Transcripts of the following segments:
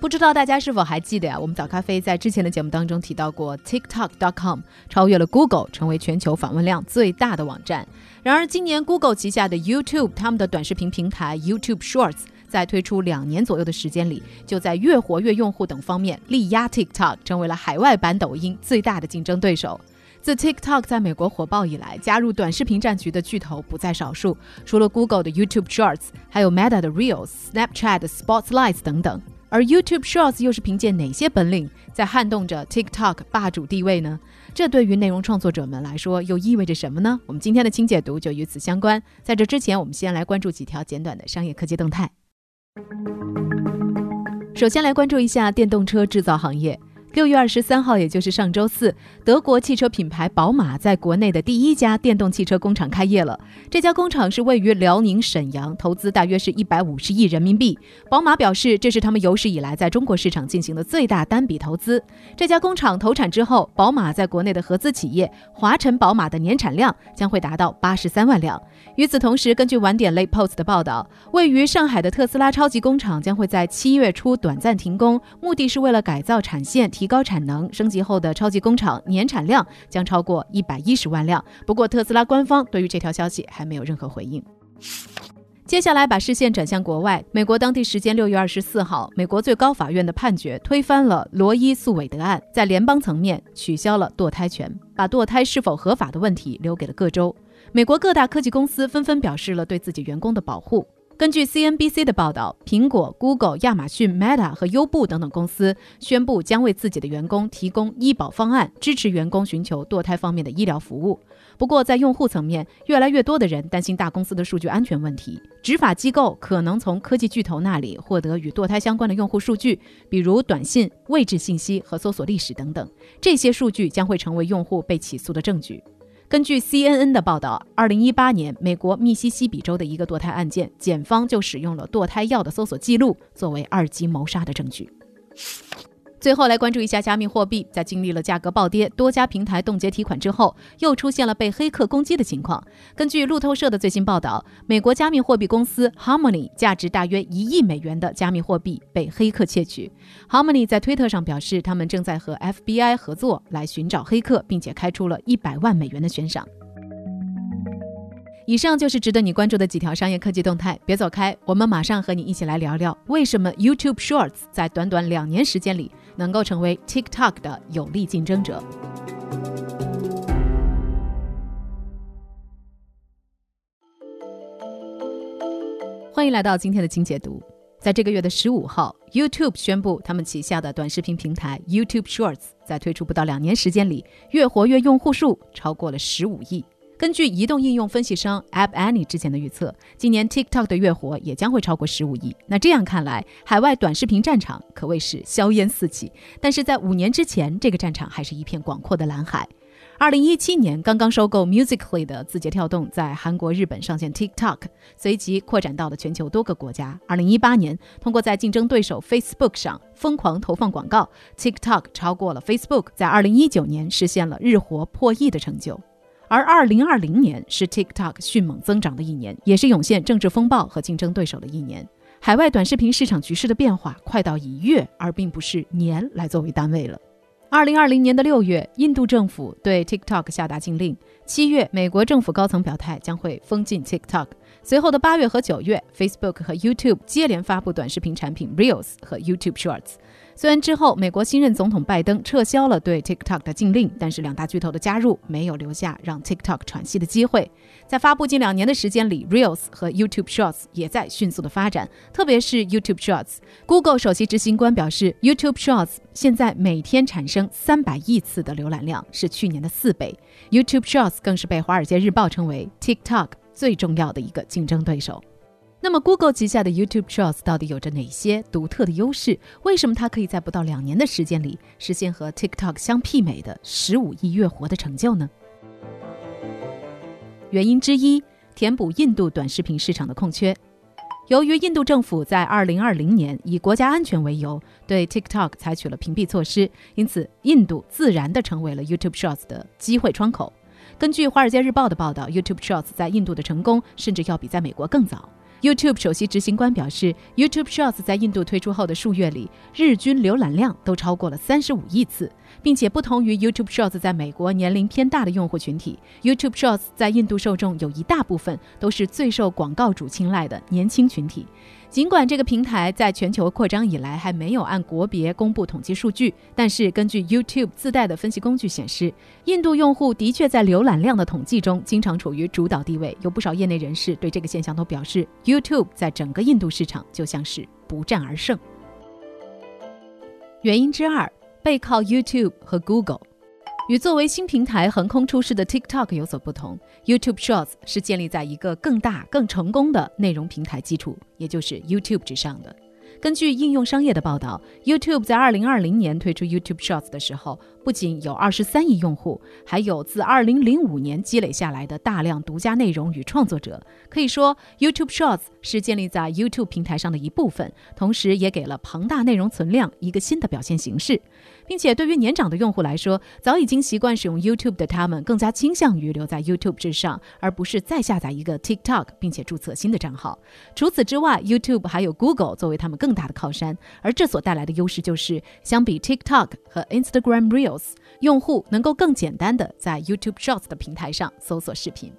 不知道大家是否还记得呀？我们早咖啡在之前的节目当中提到过，TikTok.com 超越了 Google，成为全球访问量最大的网站。然而，今年 Google 旗下的 YouTube，他们的短视频平台 YouTube Shorts，在推出两年左右的时间里，就在越活跃用户等方面力压 TikTok，成为了海外版抖音最大的竞争对手。自 TikTok 在美国火爆以来，加入短视频战局的巨头不在少数，除了 Google 的 YouTube Shorts，还有 Meta 的 Reels、Snapchat 的 Spotlights 等等。而 YouTube Shorts 又是凭借哪些本领在撼动着 TikTok 霸主地位呢？这对于内容创作者们来说又意味着什么呢？我们今天的轻解读就与此相关。在这之前，我们先来关注几条简短的商业科技动态。首先来关注一下电动车制造行业。六月二十三号，也就是上周四，德国汽车品牌宝马在国内的第一家电动汽车工厂开业了。这家工厂是位于辽宁沈阳，投资大约是一百五十亿人民币。宝马表示，这是他们有史以来在中国市场进行的最大单笔投资。这家工厂投产之后，宝马在国内的合资企业华晨宝马的年产量将会达到八十三万辆。与此同时，根据晚点 Late Post 的报道，位于上海的特斯拉超级工厂将会在七月初短暂停工，目的是为了改造产线。提高产能，升级后的超级工厂年产量将超过一百一十万辆。不过，特斯拉官方对于这条消息还没有任何回应。接下来，把视线转向国外。美国当地时间六月二十四号，美国最高法院的判决推翻了罗伊诉韦德案，在联邦层面取消了堕胎权，把堕胎是否合法的问题留给了各州。美国各大科技公司纷纷表示了对自己员工的保护。根据 CNBC 的报道，苹果、Google、亚马逊、Meta 和优步等等公司宣布将为自己的员工提供医保方案，支持员工寻求堕胎方面的医疗服务。不过，在用户层面，越来越多的人担心大公司的数据安全问题。执法机构可能从科技巨头那里获得与堕胎相关的用户数据，比如短信、位置信息和搜索历史等等。这些数据将会成为用户被起诉的证据。根据 CNN 的报道，二零一八年，美国密西西比州的一个堕胎案件，检方就使用了堕胎药的搜索记录作为二级谋杀的证据。最后来关注一下加密货币，在经历了价格暴跌、多家平台冻结提款之后，又出现了被黑客攻击的情况。根据路透社的最新报道，美国加密货币公司 Harmony 价值大约一亿美元的加密货币被黑客窃取。Harmony 在推特上表示，他们正在和 FBI 合作来寻找黑客，并且开出了一百万美元的悬赏。以上就是值得你关注的几条商业科技动态，别走开，我们马上和你一起来聊聊为什么 YouTube Shorts 在短短两年时间里。能够成为 TikTok 的有力竞争者。欢迎来到今天的金解读。在这个月的十五号，YouTube 宣布他们旗下的短视频平台 YouTube Shorts 在推出不到两年时间里，月活跃用户数超过了十五亿。根据移动应用分析商 App Annie 之前的预测，今年 TikTok 的月活也将会超过十五亿。那这样看来，海外短视频战场可谓是硝烟四起。但是在五年之前，这个战场还是一片广阔的蓝海。二零一七年，刚刚收购 Musically 的字节跳动在韩国、日本上线 TikTok，随即扩展到了全球多个国家。二零一八年，通过在竞争对手 Facebook 上疯狂投放广告，TikTok 超过了 Facebook，在二零一九年实现了日活破亿的成就。而二零二零年是 TikTok 迅猛增长的一年，也是涌现政治风暴和竞争对手的一年。海外短视频市场局势的变化快到以月而并不是年来作为单位了。二零二零年的六月，印度政府对 TikTok 下达禁令；七月，美国政府高层表态将会封禁 TikTok。随后的八月和九月，Facebook 和 YouTube 接连发布短视频产品 Reels 和 YouTube Shorts。虽然之后美国新任总统拜登撤销了对 TikTok 的禁令，但是两大巨头的加入没有留下让 TikTok 喘息的机会。在发布近两年的时间里，Reels 和 YouTube Shorts 也在迅速的发展，特别是 YouTube Shorts。Google 首席执行官表示，YouTube Shorts 现在每天产生三百亿次的浏览量，是去年的四倍。YouTube Shorts 更是被《华尔街日报》称为 TikTok 最重要的一个竞争对手。那么，Google 旗下的 YouTube Shorts 到底有着哪些独特的优势？为什么它可以在不到两年的时间里实现和 TikTok 相媲美的十五亿月活的成就呢？原因之一，填补印度短视频市场的空缺。由于印度政府在2020年以国家安全为由对 TikTok 采取了屏蔽措施，因此印度自然地成为了 YouTube Shorts 的机会窗口。根据《华尔街日报》的报道，YouTube Shorts 在印度的成功甚至要比在美国更早。YouTube 首席执行官表示，YouTube Shorts 在印度推出后的数月里，日均浏览量都超过了三十五亿次，并且不同于 YouTube Shorts 在美国年龄偏大的用户群体，YouTube Shorts 在印度受众有一大部分都是最受广告主青睐的年轻群体。尽管这个平台在全球扩张以来还没有按国别公布统计数据，但是根据 YouTube 自带的分析工具显示，印度用户的确在浏览量的统计中经常处于主导地位。有不少业内人士对这个现象都表示，YouTube 在整个印度市场就像是不战而胜。原因之二，背靠 YouTube 和 Google。与作为新平台横空出世的 TikTok 有所不同，YouTube Shorts 是建立在一个更大、更成功的内容平台基础，也就是 YouTube 之上的。根据应用商业的报道，YouTube 在2020年推出 YouTube Shorts 的时候。不仅有二十三亿用户，还有自二零零五年积累下来的大量独家内容与创作者。可以说，YouTube Shorts 是建立在 YouTube 平台上的一部分，同时也给了庞大内容存量一个新的表现形式。并且，对于年长的用户来说，早已经习惯使用 YouTube 的他们，更加倾向于留在 YouTube 之上，而不是再下载一个 TikTok 并且注册新的账号。除此之外，YouTube 还有 Google 作为他们更大的靠山，而这所带来的优势就是，相比 TikTok 和 Instagram Reels，。用户能够更简单的在 YouTube Shorts 的平台上搜索视频。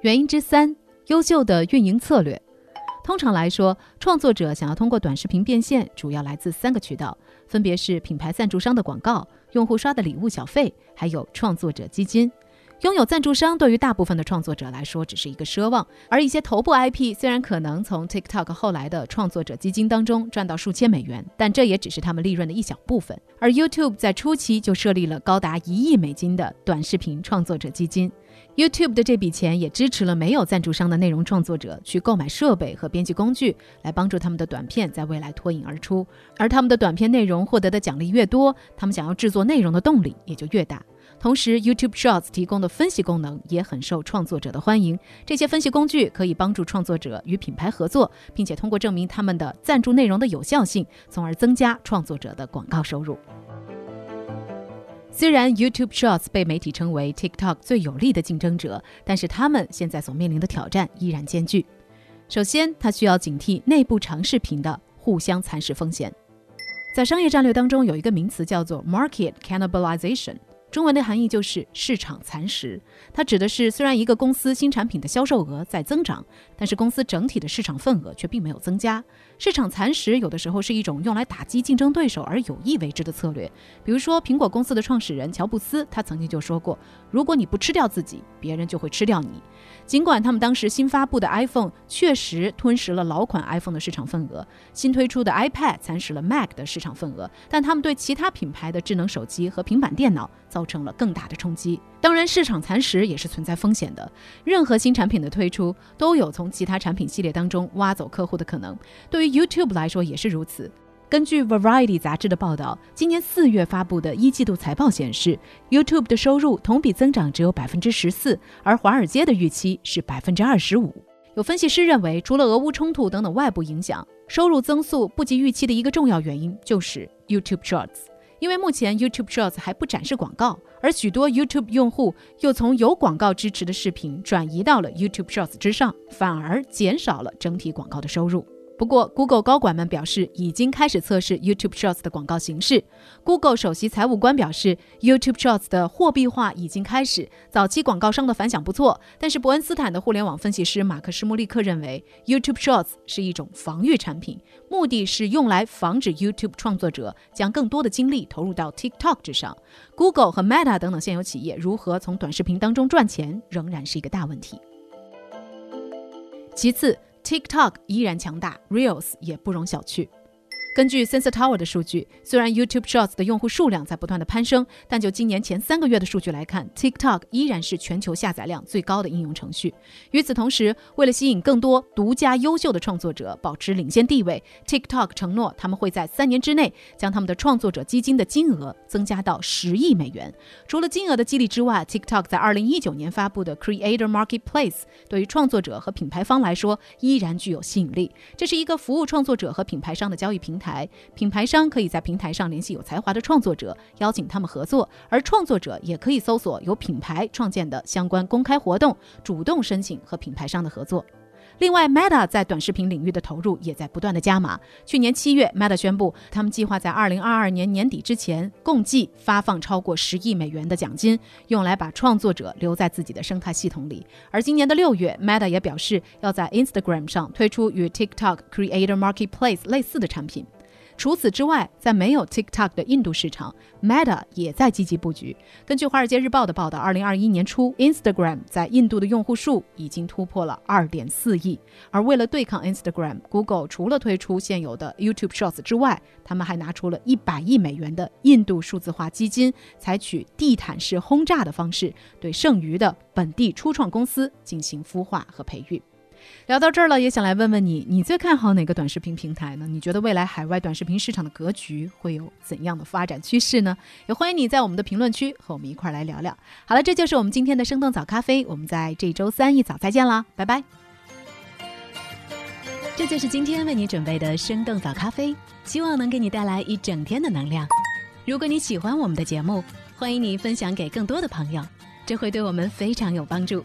原因之三，优秀的运营策略。通常来说，创作者想要通过短视频变现，主要来自三个渠道，分别是品牌赞助商的广告、用户刷的礼物小费，还有创作者基金。拥有赞助商对于大部分的创作者来说只是一个奢望，而一些头部 IP 虽然可能从 TikTok 后来的创作者基金当中赚到数千美元，但这也只是他们利润的一小部分。而 YouTube 在初期就设立了高达一亿美金的短视频创作者基金，YouTube 的这笔钱也支持了没有赞助商的内容创作者去购买设备和编辑工具，来帮助他们的短片在未来脱颖而出。而他们的短片内容获得的奖励越多，他们想要制作内容的动力也就越大。同时，YouTube Shorts 提供的分析功能也很受创作者的欢迎。这些分析工具可以帮助创作者与品牌合作，并且通过证明他们的赞助内容的有效性，从而增加创作者的广告收入。虽然 YouTube Shorts 被媒体称为 TikTok 最有力的竞争者，但是他们现在所面临的挑战依然艰巨。首先，它需要警惕内部长视频的互相蚕食风险。在商业战略当中，有一个名词叫做 Market Cannibalization。中文的含义就是市场蚕食，它指的是虽然一个公司新产品的销售额在增长，但是公司整体的市场份额却并没有增加。市场蚕食有的时候是一种用来打击竞争对手而有意为之的策略。比如说，苹果公司的创始人乔布斯，他曾经就说过：“如果你不吃掉自己，别人就会吃掉你。”尽管他们当时新发布的 iPhone 确实吞噬了老款 iPhone 的市场份额，新推出的 iPad 蚕食了 Mac 的市场份额，但他们对其他品牌的智能手机和平板电脑造成了更大的冲击。当然，市场蚕食也是存在风险的。任何新产品的推出都有从其他产品系列当中挖走客户的可能，对于 YouTube 来说也是如此。根据 Variety 杂志的报道，今年四月发布的一季度财报显示，YouTube 的收入同比增长只有百分之十四，而华尔街的预期是百分之二十五。有分析师认为，除了俄乌冲突等等外部影响，收入增速不及预期的一个重要原因就是 YouTube Shorts。因为目前 YouTube Shorts 还不展示广告，而许多 YouTube 用户又从有广告支持的视频转移到了 YouTube Shorts 之上，反而减少了整体广告的收入。不过，Google 高管们表示已经开始测试 YouTube Shorts 的广告形式。Google 首席财务官表示，YouTube Shorts 的货币化已经开始，早期广告商的反响不错。但是，伯恩斯坦的互联网分析师马克·施穆利克认为，YouTube Shorts 是一种防御产品，目的是用来防止 YouTube 创作者将更多的精力投入到 TikTok 之上。Google 和 Meta 等等现有企业如何从短视频当中赚钱，仍然是一个大问题。其次，TikTok 依然强大，Reels 也不容小觑。根据 Sensor Tower 的数据，虽然 YouTube Shorts 的用户数量在不断的攀升，但就今年前三个月的数据来看，TikTok 依然是全球下载量最高的应用程序。与此同时，为了吸引更多独家优秀的创作者，保持领先地位，TikTok 承诺他们会在三年之内将他们的创作者基金的金额增加到十亿美元。除了金额的激励之外，TikTok 在二零一九年发布的 Creator Marketplace 对于创作者和品牌方来说依然具有吸引力。这是一个服务创作者和品牌商的交易平台。台品牌商可以在平台上联系有才华的创作者，邀请他们合作，而创作者也可以搜索由品牌创建的相关公开活动，主动申请和品牌商的合作。另外，Meta 在短视频领域的投入也在不断的加码。去年七月，Meta 宣布，他们计划在二零二二年年底之前，共计发放超过十亿美元的奖金，用来把创作者留在自己的生态系统里。而今年的六月，Meta 也表示要在 Instagram 上推出与 TikTok Creator Marketplace 类似的产品。除此之外，在没有 TikTok 的印度市场，Meta 也在积极布局。根据《华尔街日报》的报道，二零二一年初，Instagram 在印度的用户数已经突破了二点四亿。而为了对抗 Instagram，Google 除了推出现有的 YouTube Shorts 之外，他们还拿出了一百亿美元的印度数字化基金，采取地毯式轰炸的方式，对剩余的本地初创公司进行孵化和培育。聊到这儿了，也想来问问你，你最看好哪个短视频平台呢？你觉得未来海外短视频市场的格局会有怎样的发展趋势呢？也欢迎你在我们的评论区和我们一块儿来聊聊。好了，这就是我们今天的生动早咖啡，我们在这周三一早再见啦，拜拜。这就是今天为你准备的生动早咖啡，希望能给你带来一整天的能量。如果你喜欢我们的节目，欢迎你分享给更多的朋友，这会对我们非常有帮助。